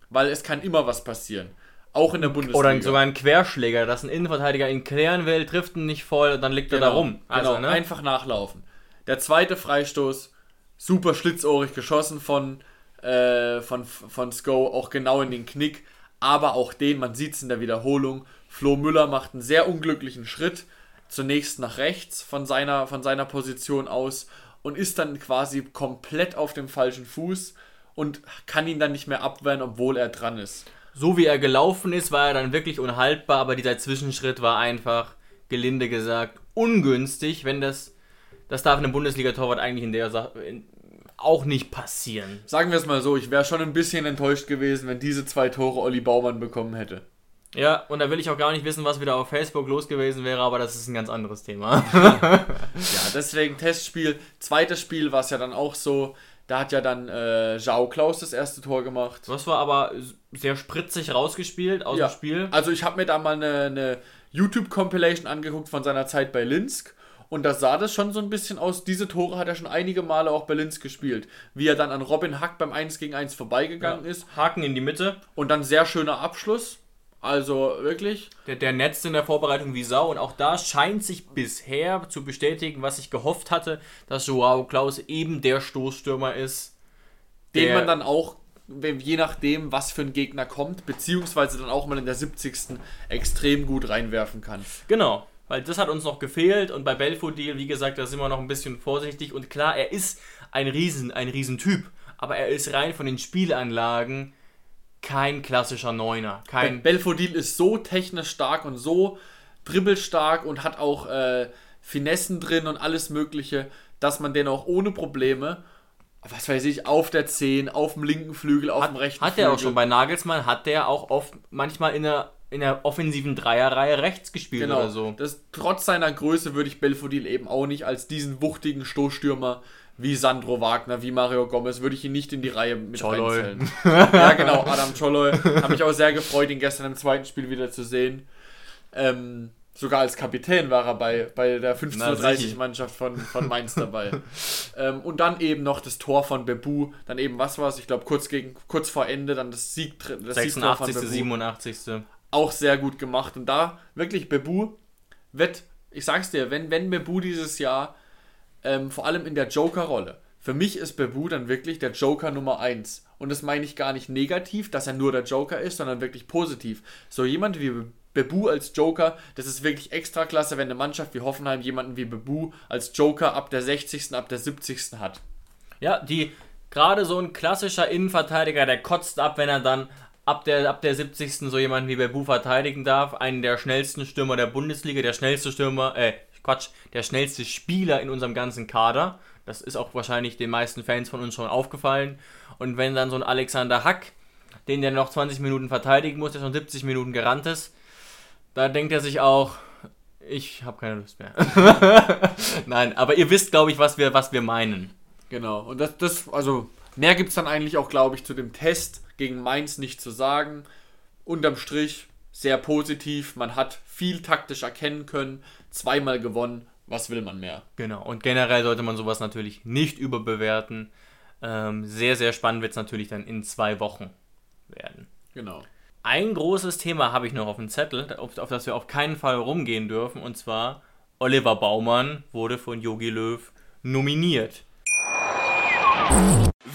Weil es kann immer was passieren. Auch in der Bundesliga. Oder sogar ein Querschläger, dass ein Innenverteidiger ihn klären will, trifft ihn nicht voll und dann liegt er da rum. Also, genau, ne? einfach nachlaufen. Der zweite Freistoß, super schlitzohrig geschossen von, äh, von, von Sko, auch genau in den Knick. Aber auch den, man sieht es in der Wiederholung, Flo Müller macht einen sehr unglücklichen Schritt, zunächst nach rechts von seiner, von seiner Position aus und ist dann quasi komplett auf dem falschen Fuß und kann ihn dann nicht mehr abwehren, obwohl er dran ist. so wie er gelaufen ist, war er dann wirklich unhaltbar, aber dieser Zwischenschritt war einfach, gelinde gesagt, ungünstig, wenn das, das darf einem Bundesliga-Torwart eigentlich in der Sache auch nicht passieren. Sagen wir es mal so, ich wäre schon ein bisschen enttäuscht gewesen, wenn diese zwei Tore Olli Baumann bekommen hätte. Ja, und da will ich auch gar nicht wissen, was wieder auf Facebook los gewesen wäre, aber das ist ein ganz anderes Thema. Ja, deswegen Testspiel. Zweites Spiel war es ja dann auch so. Da hat ja dann äh, Jao Klaus das erste Tor gemacht. Das war aber sehr spritzig rausgespielt aus Ja. dem Spiel. Also ich habe mir da mal eine, eine YouTube-Compilation angeguckt von seiner Zeit bei Linsk. Und da sah das schon so ein bisschen aus. Diese Tore hat er schon einige Male auch bei Linz gespielt. Wie er dann an Robin Hack beim 1 gegen 1 vorbeigegangen ist. Haken in die Mitte. Und dann sehr schöner Abschluss. Also wirklich. Der, der netzt in der Vorbereitung wie Sau und auch da scheint sich bisher zu bestätigen, was ich gehofft hatte, dass Joao Klaus eben der Stoßstürmer ist. den man dann auch, je nachdem, was für ein Gegner kommt, beziehungsweise dann auch mal in der 70. extrem gut reinwerfen kann. Genau, weil das hat uns noch gefehlt und bei Belfodil, wie gesagt, da sind wir noch ein bisschen vorsichtig und klar, er ist ein Riesen, ein Riesentyp, aber er ist rein von den Spielanlagen kein klassischer Neuner, kein Belfodil ist so technisch stark und so dribbelstark und hat auch äh, Finessen drin und alles Mögliche, dass man den auch ohne Probleme, was weiß ich, auf der 10, auf dem linken Flügel, auf dem rechten Hat Flügel. er auch schon bei Nagelsmann, hat der auch oft manchmal in der, in der offensiven Dreierreihe rechts gespielt Genau. oder so. Das, trotz seiner Größe würde ich Belfodil eben auch nicht als diesen wuchtigen Stoßstürmer wie Sandro Wagner, wie Mario Gomez, würde ich ihn nicht in die Reihe mit Czoloi. reinzählen. ja, genau, Adam Choloy. Habe mich auch sehr gefreut, ihn gestern im zweiten Spiel wieder zu sehen. Ähm, Sogar als Kapitän war er bei, bei der Na, 1530 sicher. Mannschaft von, von Mainz dabei. ähm, und dann eben noch das Tor von Bebu. Dann eben, was war es? Ich glaube, kurz, gegen- kurz vor Ende dann das, Sieg, das Siegtor von 86., Bebu. 87. Auch sehr gut gemacht. Und da wirklich Bebu wird, ich sag's dir, wenn, wenn Bebu dieses Jahr, ähm, vor allem in der Joker-Rolle, für mich ist Bebu dann wirklich der Joker Nummer 1. Und das meine ich gar nicht negativ, dass er nur der Joker ist, sondern wirklich positiv. So jemand wie Bebu als Joker, das ist wirklich extra klasse, wenn eine Mannschaft wie Hoffenheim jemanden wie Bebu als Joker ab der 60., ab der 70. hat. Ja, die gerade so ein klassischer Innenverteidiger, der kotzt ab, wenn er dann ab der, ab der 70. so jemanden wie Bebu verteidigen darf. Einen der schnellsten Stürmer der Bundesliga, der schnellste Stürmer, äh, Quatsch, der schnellste Spieler in unserem ganzen Kader. Das ist auch wahrscheinlich den meisten Fans von uns schon aufgefallen. Und wenn dann so ein Alexander Hack, den der noch 20 Minuten verteidigen muss, der schon 70 Minuten gerannt ist, da denkt er sich auch, ich habe keine Lust mehr. Nein, aber ihr wisst, glaube ich, was wir, was wir meinen. Genau. Und das, das also mehr gibt es dann eigentlich auch, glaube ich, zu dem Test gegen Mainz nicht zu sagen. Unterm Strich sehr positiv. Man hat viel taktisch erkennen können. Zweimal gewonnen. Was will man mehr? Genau, und generell sollte man sowas natürlich nicht überbewerten. Ähm, sehr, sehr spannend wird es natürlich dann in zwei Wochen werden. Genau. Ein großes Thema habe ich noch auf dem Zettel, auf, auf das wir auf keinen Fall rumgehen dürfen, und zwar Oliver Baumann wurde von Jogi Löw nominiert.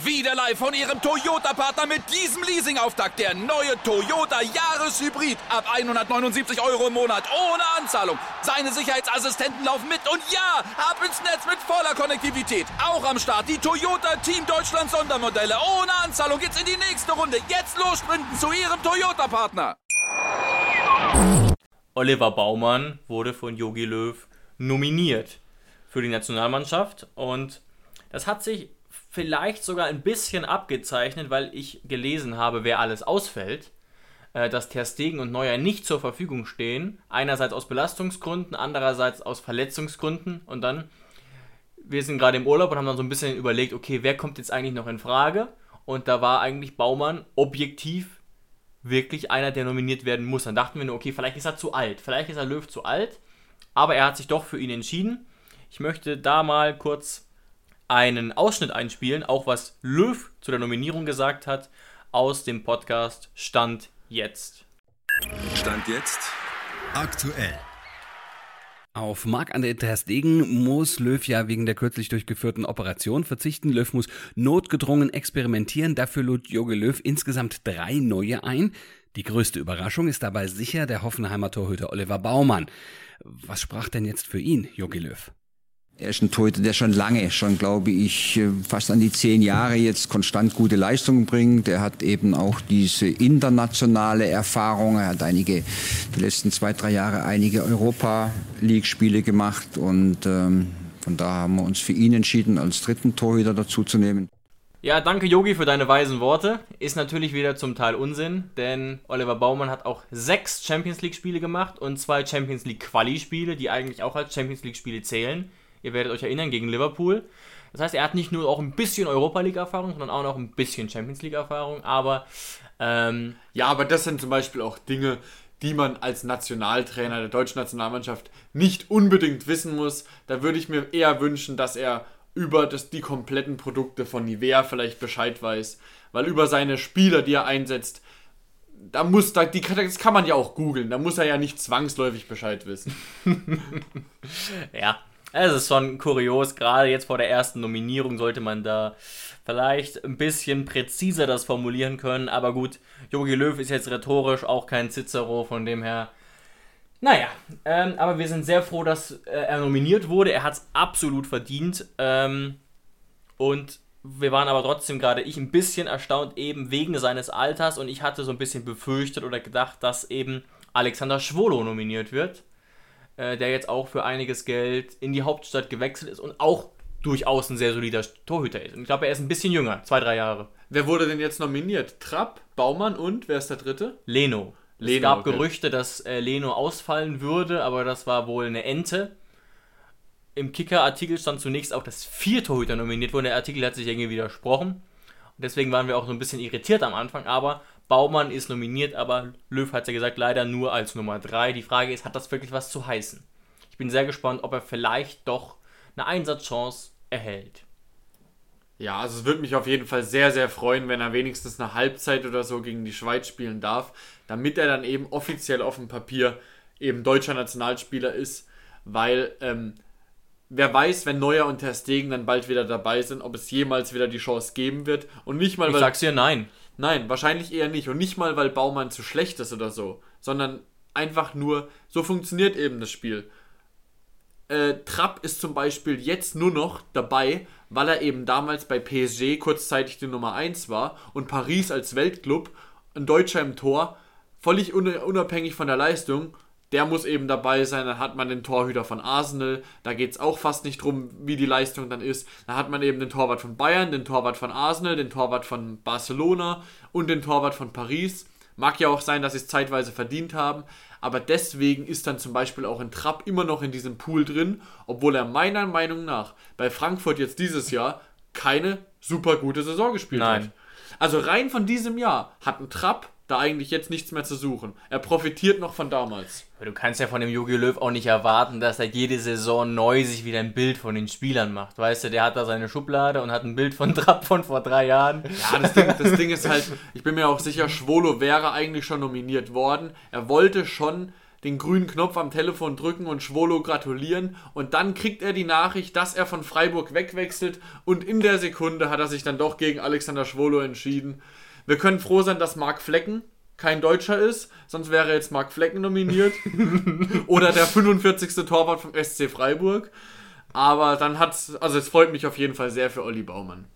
Wieder live von Ihrem Toyota-Partner mit diesem Leasing-Auftakt. Der neue Toyota Jahreshybrid. Ab 179 Euro im Monat. Ohne Anzahlung. Seine Sicherheitsassistenten laufen mit. Und ja, ab ins Netz mit voller Konnektivität. Auch am Start die Toyota Team Deutschland Sondermodelle. Ohne Anzahlung geht's in die nächste Runde. Jetzt los sprinten zu Ihrem Toyota-Partner. Oliver Baumann wurde von Jogi Löw nominiert für die Nationalmannschaft und das hat sich vielleicht sogar ein bisschen abgezeichnet, weil ich gelesen habe, wer alles ausfällt, äh, dass Ter Stegen und Neuer nicht zur Verfügung stehen, einerseits aus Belastungsgründen, andererseits aus Verletzungsgründen und dann wir sind gerade im Urlaub und haben dann so ein bisschen überlegt, okay, wer kommt jetzt eigentlich noch in Frage? Und da war eigentlich Baumann objektiv wirklich einer, der nominiert werden muss. Dann dachten wir nur, okay, vielleicht ist er zu alt, vielleicht ist er Löw zu alt, aber er hat sich doch für ihn entschieden. Ich möchte da mal kurz einen Ausschnitt einspielen, auch was Löw zu der Nominierung gesagt hat, aus dem Podcast Stand jetzt. Stand jetzt Aktuell. Auf Marc-André Ter Stegen muss Löw ja wegen der kürzlich durchgeführten Operation verzichten. Löw muss notgedrungen experimentieren. Dafür lud Jogi Löw insgesamt drei neue ein. Die größte Überraschung ist dabei sicher der Hoffenheimer Torhüter Oliver Baumann. Was sprach denn jetzt für ihn, Jogi Löw? Er ist ein Torhüter, der schon lange, schon glaube ich, äh, fast an die zehn Jahre jetzt konstant gute Leistungen bringt. Er hat eben auch diese internationale Erfahrung. Er hat einige, die letzten zwei, drei Jahre einige Europa-League-Spiele gemacht und ähm, von da haben wir uns für ihn entschieden, als dritten Torhüter dazu zu nehmen. Ja, danke Yogi für deine weisen Worte. Ist natürlich wieder zum Teil Unsinn, denn Oliver Baumann hat auch sechs Champions League Spiele gemacht und zwei Champions League Quali Spiele, die eigentlich auch als Champions League Spiele zählen. Ihr werdet euch erinnern, gegen Liverpool. Das heißt, er hat nicht nur auch ein bisschen Europa League Erfahrung, sondern auch noch ein bisschen Champions League Erfahrung. Aber ähm, Ja, aber das sind zum Beispiel auch Dinge, die man als Nationaltrainer der deutschen Nationalmannschaft nicht unbedingt wissen muss. Da würde ich mir eher wünschen, dass er über das, die kompletten Produkte von Nivea vielleicht Bescheid weiß. Weil über seine Spieler, die er einsetzt, da muss, da, die, das kann man ja auch googeln. Da muss er ja nicht zwangsläufig Bescheid wissen. ja, es ist schon kurios. Gerade jetzt vor der ersten Nominierung sollte man da vielleicht ein bisschen präziser das formulieren können. Aber gut, Jogi Löw ist jetzt rhetorisch auch kein Cicero, von dem her. Naja, ähm, aber wir sind sehr froh, dass äh, er nominiert wurde. Er hat es absolut verdient. Ähm, und wir waren aber trotzdem gerade ich ein bisschen erstaunt, eben wegen seines Alters. Und ich hatte so ein bisschen befürchtet oder gedacht, dass eben Alexander Schwolo nominiert wird äh, der jetzt auch für einiges Geld in die Hauptstadt gewechselt ist und auch durchaus ein sehr solider Torhüter ist. Und ich glaube, er ist ein bisschen jünger, zwei, drei Jahre. Wer wurde denn jetzt nominiert? Trapp, Baumann und wer ist der dritte? Leno. es Leno, gab okay. Gerüchte, dass äh, Leno ausfallen würde, aber das war wohl eine Ente. Im Kicker-Artikel stand zunächst auch, dass vier Torhüter nominiert wurden. Der Artikel hat sich irgendwie widersprochen. Und deswegen waren wir auch so ein bisschen irritiert am Anfang. Aber Baumann ist nominiert, aber Löw hat ja gesagt, leider nur als Nummer 3. Die Frage ist, hat das wirklich was zu heißen? Ich bin sehr gespannt, ob er vielleicht doch eine Einsatzchance erhält. Ja, also es würde mich auf jeden Fall sehr, sehr freuen, wenn er wenigstens eine Halbzeit oder so gegen die Schweiz spielen darf, damit er dann eben offiziell auf dem Papier eben deutscher Nationalspieler ist, weil ähm, wer weiß, wenn Neuer und Ter Stegen dann bald wieder dabei sind, ob es jemals wieder die Chance geben wird und nicht mal, Ich weil sag's dir nein. Nein, wahrscheinlich eher nicht. Und nicht mal, weil Baumann zu schlecht ist oder so, sondern einfach nur, so funktioniert eben das Spiel. Äh, Trapp ist zum Beispiel jetzt nur noch dabei, weil er eben damals bei PSG kurzzeitig die Nummer 1 war und Paris als Weltclub, ein Deutscher im Tor, völlig un unabhängig von der Leistung, der muss eben dabei sein. Dann hat man den Torhüter von Arsenal, da geht es auch fast nicht drum, wie die Leistung dann ist. Dann hat man eben den Torwart von Bayern, den Torwart von Arsenal, den Torwart von Barcelona und den Torwart von Paris. Mag ja auch sein, dass sie es zeitweise verdient haben, aber deswegen ist dann zum Beispiel auch ein Trapp immer noch in diesem Pool drin, obwohl er meiner Meinung nach bei Frankfurt jetzt dieses Jahr keine super gute Saison gespielt Nein. hat. Also rein von diesem Jahr hat ein Trapp da eigentlich jetzt nichts mehr zu suchen. Er profitiert noch von damals. Aber du kannst ja von dem Jogi Löw auch nicht erwarten, dass er jede Saison neu sich wieder ein Bild von den Spielern macht. Weißt du, der hat da seine Schublade und hat ein Bild von Trapp von vor drei Jahren. Ja, das Ding, das Ding ist halt, ich bin mir auch sicher, Schwolo wäre eigentlich schon nominiert worden. Er wollte schon den grünen Knopf am Telefon drücken und Schwolo gratulieren und dann kriegt er die Nachricht, dass er von Freiburg wegwechselt und in der Sekunde hat er sich dann doch gegen Alexander Schwolo entschieden. Wir können froh sein, dass Marc Flecken kein Deutscher ist, sonst wäre jetzt Marc Flecken nominiert oder der 45. Torwart vom SC Freiburg. Aber dann hat's, also es freut mich auf jeden Fall sehr für Olli Baumann.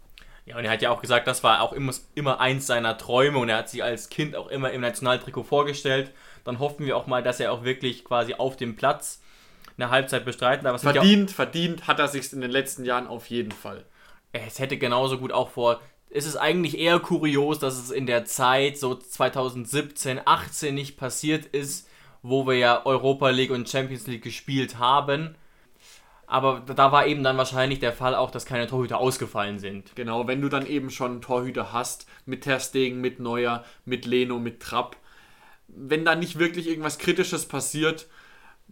Ja, und er hat ja auch gesagt, das war auch immer, immer eins seiner Träume und er hat sich als Kind auch immer im Nationaltrikot vorgestellt. Dann hoffen wir auch mal, dass er auch wirklich quasi auf dem Platz eine Halbzeit bestreiten auch- Verdient, verdient hat er sich in den letzten Jahren auf jeden Fall. es hätte genauso gut auch vor. Es ist eigentlich eher kurios, dass es in der Zeit so 2017, 18 nicht passiert ist, wo wir ja Europa League und Champions League gespielt haben. Aber da war eben dann wahrscheinlich der Fall auch, dass keine Torhüter ausgefallen sind. Genau, wenn du dann eben schon Torhüter hast, mit Ter Stegen, mit Neuer, mit Leno, mit Trapp, wenn da nicht wirklich irgendwas Kritisches passiert,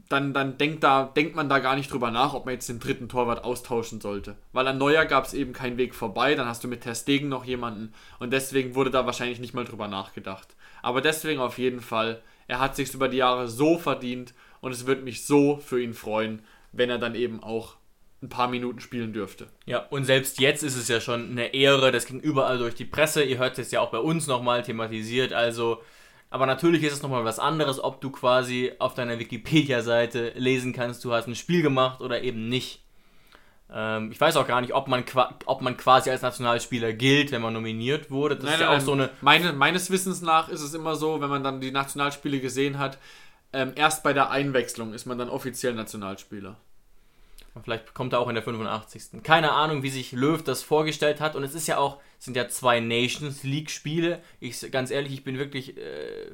dann, dann denkt, da, denkt man da gar nicht drüber nach, ob man jetzt den dritten Torwart austauschen sollte. Weil an Neuer gab es eben keinen Weg vorbei, dann hast du mit Ter Stegen noch jemanden und deswegen wurde da wahrscheinlich nicht mal drüber nachgedacht. Aber deswegen auf jeden Fall, er hat sich über die Jahre so verdient und es würde mich so für ihn freuen, wenn er dann eben auch ein paar Minuten spielen dürfte. Ja, und selbst jetzt ist es ja schon eine Ehre, das ging überall durch die Presse. Ihr hört es ja auch bei uns nochmal thematisiert. Also, aber natürlich ist es nochmal was anderes, ob du quasi auf deiner Wikipedia-Seite lesen kannst, du hast ein Spiel gemacht oder eben nicht. Ähm, ich weiß auch gar nicht, ob man, ob man quasi als Nationalspieler gilt, wenn man nominiert wurde. Das ist ja auch so eine. Meine, meines Wissens nach ist es immer so, wenn man dann die Nationalspiele gesehen hat, ähm, erst bei der Einwechslung ist man dann offiziell Nationalspieler. Vielleicht kommt er auch in der 85. Keine Ahnung, wie sich Löw das vorgestellt hat. Und es ist ja auch, sind ja zwei Nations League-Spiele. Ich ganz ehrlich, ich bin wirklich äh,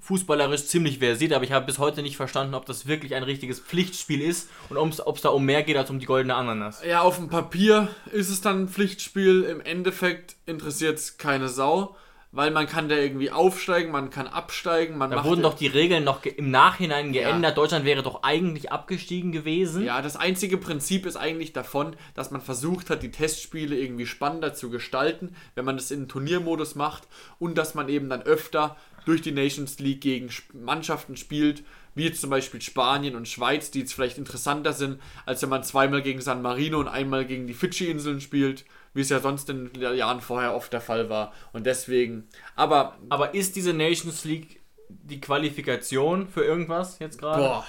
fußballerisch ziemlich versiert, aber ich habe bis heute nicht verstanden, ob das wirklich ein richtiges Pflichtspiel ist und ob es da um mehr geht als um die goldene Ananas. Ja, auf dem Papier ist es dann ein Pflichtspiel. Im Endeffekt interessiert es keine Sau, weil man kann da irgendwie aufsteigen, man kann absteigen, man Da wurden doch die Regeln noch im Nachhinein geändert. Deutschland wäre doch eigentlich abgestiegen gewesen. Ja, das einzige Prinzip ist eigentlich davon, dass man versucht hat, die Testspiele irgendwie spannender zu gestalten, wenn man das in Turniermodus macht und dass man eben dann öfter durch die Nations League gegen Mannschaften spielt, wie jetzt zum Beispiel Spanien und Schweiz, die jetzt vielleicht interessanter sind, als wenn man zweimal gegen San Marino und einmal gegen die Fidschi-Inseln spielt, wie es ja sonst in den Jahren vorher oft der Fall war. Und deswegen, aber Aber ist diese Nations League die Qualifikation für irgendwas jetzt gerade? boah,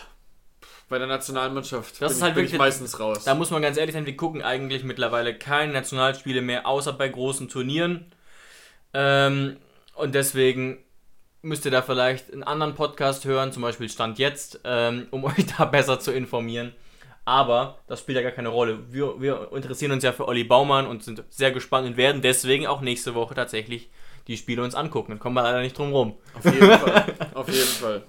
bei der Nationalmannschaft Das bin, ist halt ich wirklich- meistens raus. Da muss man ganz ehrlich sein, wir gucken eigentlich mittlerweile keine Nationalspiele mehr, außer bei großen Turnieren. Ähm, und deswegen müsst ihr da vielleicht einen anderen Podcast hören, zum Beispiel Stand jetzt, ähm, um euch da besser zu informieren. Aber das spielt ja gar keine Rolle. Wir, wir interessieren uns ja für Olli Baumann und sind sehr gespannt und werden deswegen auch nächste Woche tatsächlich die Spiele uns angucken. Da kommen wir leider nicht drum rum. Auf jeden Fall. Auf jeden Fall.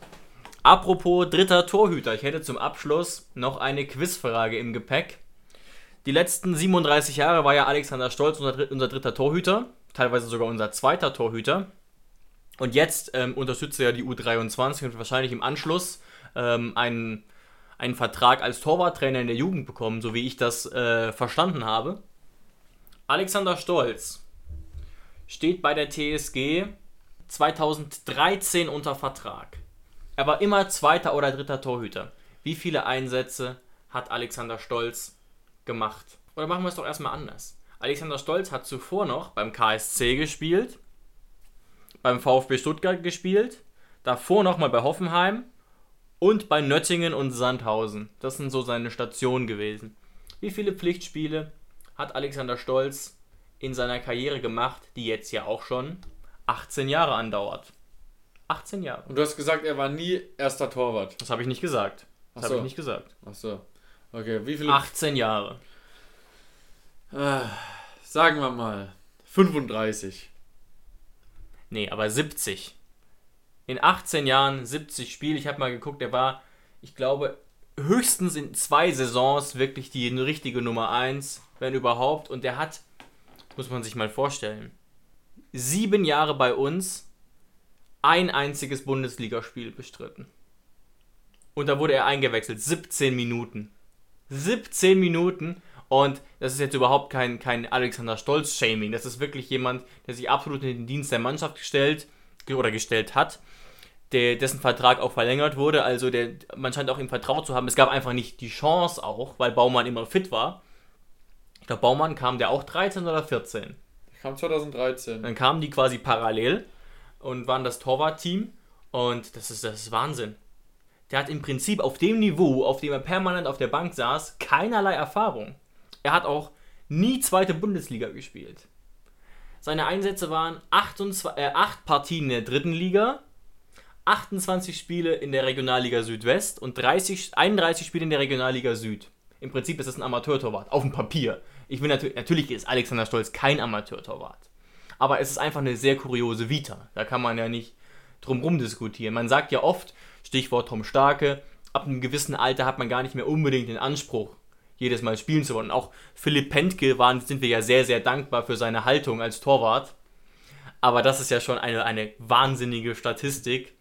Apropos dritter Torhüter, ich hätte zum Abschluss noch eine Quizfrage im Gepäck. Die letzten 37 Jahre war ja Alexander Stolz unser, unser dritter Torhüter, teilweise sogar unser zweiter Torhüter. Und jetzt ähm, unterstützt er ja die U23 und wahrscheinlich im Anschluss ähm, einen, einen Vertrag als Torwarttrainer in der Jugend bekommen, so wie ich das äh, verstanden habe. Alexander Stolz steht bei der TSG 2013 unter Vertrag. Er war immer zweiter oder dritter Torhüter. Wie viele Einsätze hat Alexander Stolz gemacht? Oder machen wir es doch erstmal anders. Alexander Stolz hat zuvor noch beim KSC gespielt, beim VfB Stuttgart gespielt, davor nochmal bei Hoffenheim und bei Nöttingen und Sandhausen. Das sind so seine Stationen gewesen. Wie viele Pflichtspiele hat Alexander Stolz in seiner Karriere gemacht, die jetzt ja auch schon 18 Jahre andauert? 18 Jahre. Und du hast gesagt, er war nie erster Torwart. Das habe ich nicht gesagt. Das Ach habe so. ich nicht gesagt. Ach so. Okay, wie viele? 18 Jahre. Äh, sagen wir mal 35. Nee, aber 70. In 18 Jahren 70 Spiele. Ich habe mal geguckt, der war, ich glaube, höchstens in zwei Saisons wirklich die richtige Nummer 1, wenn überhaupt. Und der hat, muss man sich mal vorstellen, sieben Jahre bei uns ein einziges Bundesligaspiel bestritten. Und da wurde er eingewechselt. 17 Minuten. 17 Minuten. Und das ist jetzt überhaupt kein, kein Alexander Stolz-Shaming. Das ist wirklich jemand, der sich absolut in den Dienst der Mannschaft gestellt oder gestellt hat, der, dessen Vertrag auch verlängert wurde. Also der, man scheint auch ihm vertraut zu haben. Es gab einfach nicht die Chance auch, weil Baumann immer fit war. Ich glaube, Baumann kam der auch 13 oder 14. Ich kam 2013. Dann kamen die quasi parallel und waren das Torwart-Team. Und das ist, das ist Wahnsinn. Der hat im Prinzip auf dem Niveau, auf dem er permanent auf der Bank saß, keinerlei Erfahrung. Er hat auch nie zweite Bundesliga gespielt. Seine Einsätze waren 28, äh, 8 Partien in der dritten Liga, 28 Spiele in der Regionalliga Südwest und 30, 31 Spiele in der Regionalliga Süd. Im Prinzip ist das ein Amateurtorwart, auf dem Papier. Ich will natürlich, natürlich ist Alexander Stolz kein Amateurtorwart. Aber es ist einfach eine sehr kuriose Vita. Da kann man ja nicht drum rum diskutieren. Man sagt ja oft, Stichwort Tom Starke, ab einem gewissen Alter hat man gar nicht mehr unbedingt den Anspruch, jedes Mal spielen zu wollen. Auch Philipp Pentke waren, sind wir ja sehr, sehr dankbar für seine Haltung als Torwart. Aber das ist ja schon eine, eine wahnsinnige Statistik.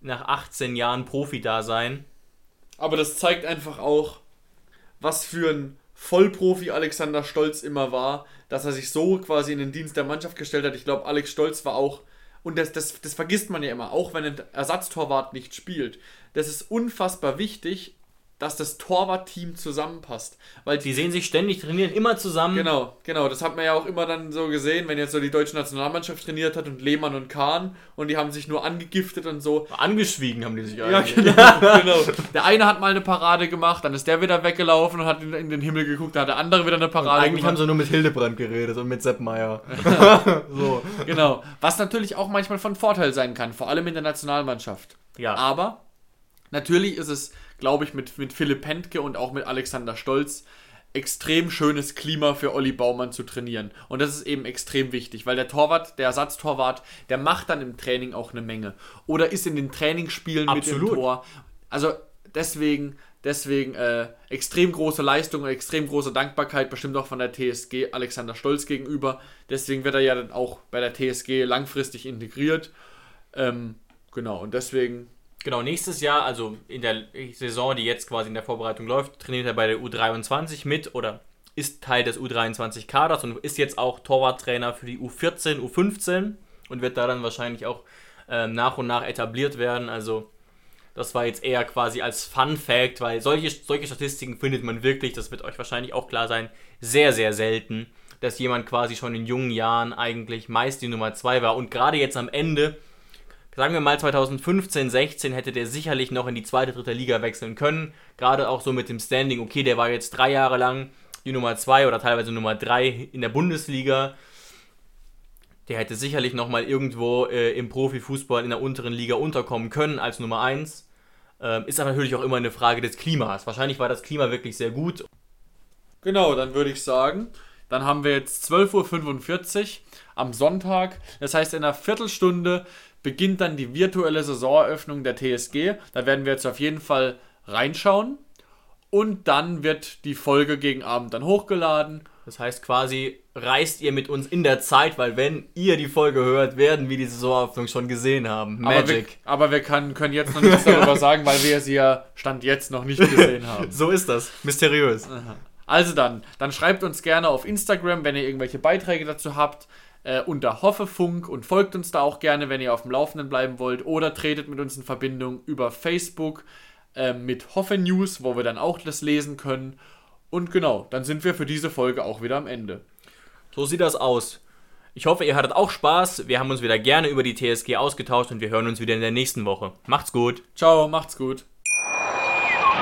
Nach 18 Jahren Profi-Dasein. Aber das zeigt einfach auch, was für ein Vollprofi Alexander Stolz immer war, dass er sich so quasi in den Dienst der Mannschaft gestellt hat. Ich glaube, Alex Stolz war auch, und das, das, das vergisst man ja immer, auch wenn ein Ersatztorwart nicht spielt. Das ist unfassbar wichtig, dass das Torwartteam zusammenpasst. Weil Die sehen sich ständig trainieren, immer zusammen. Genau, genau. Das hat man ja auch immer dann so gesehen, wenn jetzt so die deutsche Nationalmannschaft trainiert hat und Lehmann und Kahn und die haben sich nur angegiftet und so. Angeschwiegen haben die sich Ja, eigentlich. genau, genau. Der eine hat mal eine Parade gemacht, dann ist der wieder weggelaufen und hat in, den Himmel geguckt, da hat der andere wieder eine Parade Eigentlich haben gemacht. sie nur mit Hildebrand geredet und mit Sepp Meier. so. Genau. Was natürlich auch manchmal von Vorteil sein kann, vor allem in der Nationalmannschaft. Ja. Aber natürlich ist es, glaube ich, mit, mit Philipp Pentke und auch mit Alexander Stolz extrem schönes Klima für Olli Baumann zu trainieren. Und das ist eben extrem wichtig, weil der Torwart, der Ersatztorwart, der macht dann im Training auch eine Menge. Oder ist in den Trainingsspielen mit Absolut. im Tor. Also deswegen, deswegen äh, extrem große Leistung und extrem große Dankbarkeit, bestimmt auch von der TSG Alexander Stolz gegenüber. Deswegen wird er ja dann auch bei der TSG langfristig integriert. Ähm, genau, und deswegen Genau, nächstes Jahr, also in der Saison, die jetzt quasi in der Vorbereitung läuft, trainiert er bei der U23 mit oder ist Teil des U23-Kaders und ist jetzt auch Torwarttrainer für die U14, U15 und wird da dann wahrscheinlich auch ähm, nach und nach etabliert werden. Also das war jetzt eher quasi als Fun Fact, weil solche, solche Statistiken findet man wirklich, das wird euch wahrscheinlich auch klar sein, sehr, sehr selten, dass jemand quasi schon in jungen Jahren eigentlich meist die Nummer 2 war. Und gerade jetzt am Ende sagen wir mal 2015, 16 hätte der sicherlich noch in die zweite, dritte Liga wechseln können. Gerade auch so mit dem Standing, okay, der war jetzt drei Jahre lang die Nummer 2 oder teilweise Nummer 3 in der Bundesliga. Der hätte sicherlich nochmal irgendwo äh, im Profifußball in der unteren Liga unterkommen können als Nummer 1. Ähm, ist aber natürlich auch immer eine Frage des Klimas. Wahrscheinlich war das Klima wirklich sehr gut. Genau, dann würde ich sagen, dann haben wir jetzt 12.45 Uhr am Sonntag. Das heißt, in einer Viertelstunde beginnt dann die virtuelle Saisoneröffnung der TSG. Da werden wir jetzt auf jeden Fall reinschauen. Und dann wird die Folge gegen Abend dann hochgeladen. Das heißt quasi, reist ihr mit uns in der Zeit, weil wenn ihr die Folge hört, werden wir die Saisoneröffnung schon gesehen haben. Aber wir, Magic. aber wir kann, können jetzt noch nichts darüber sagen, weil wir sie ja Stand jetzt noch nicht gesehen haben. So ist das. Mysteriös. Also dann, dann schreibt uns gerne auf Instagram, wenn ihr irgendwelche Beiträge dazu habt, äh, unter Hoffefunk und folgt uns da auch gerne, wenn ihr auf dem Laufenden bleiben wollt oder tretet mit uns in Verbindung über Facebook äh, mit Hoffe News, wo wir dann auch das lesen können. Und genau, dann sind wir für diese Folge auch wieder am Ende. So sieht das aus. Ich hoffe, ihr hattet auch Spaß. Wir haben uns wieder gerne über die TSG ausgetauscht und wir hören uns wieder in der nächsten Woche. Macht's gut. Ciao, macht's gut.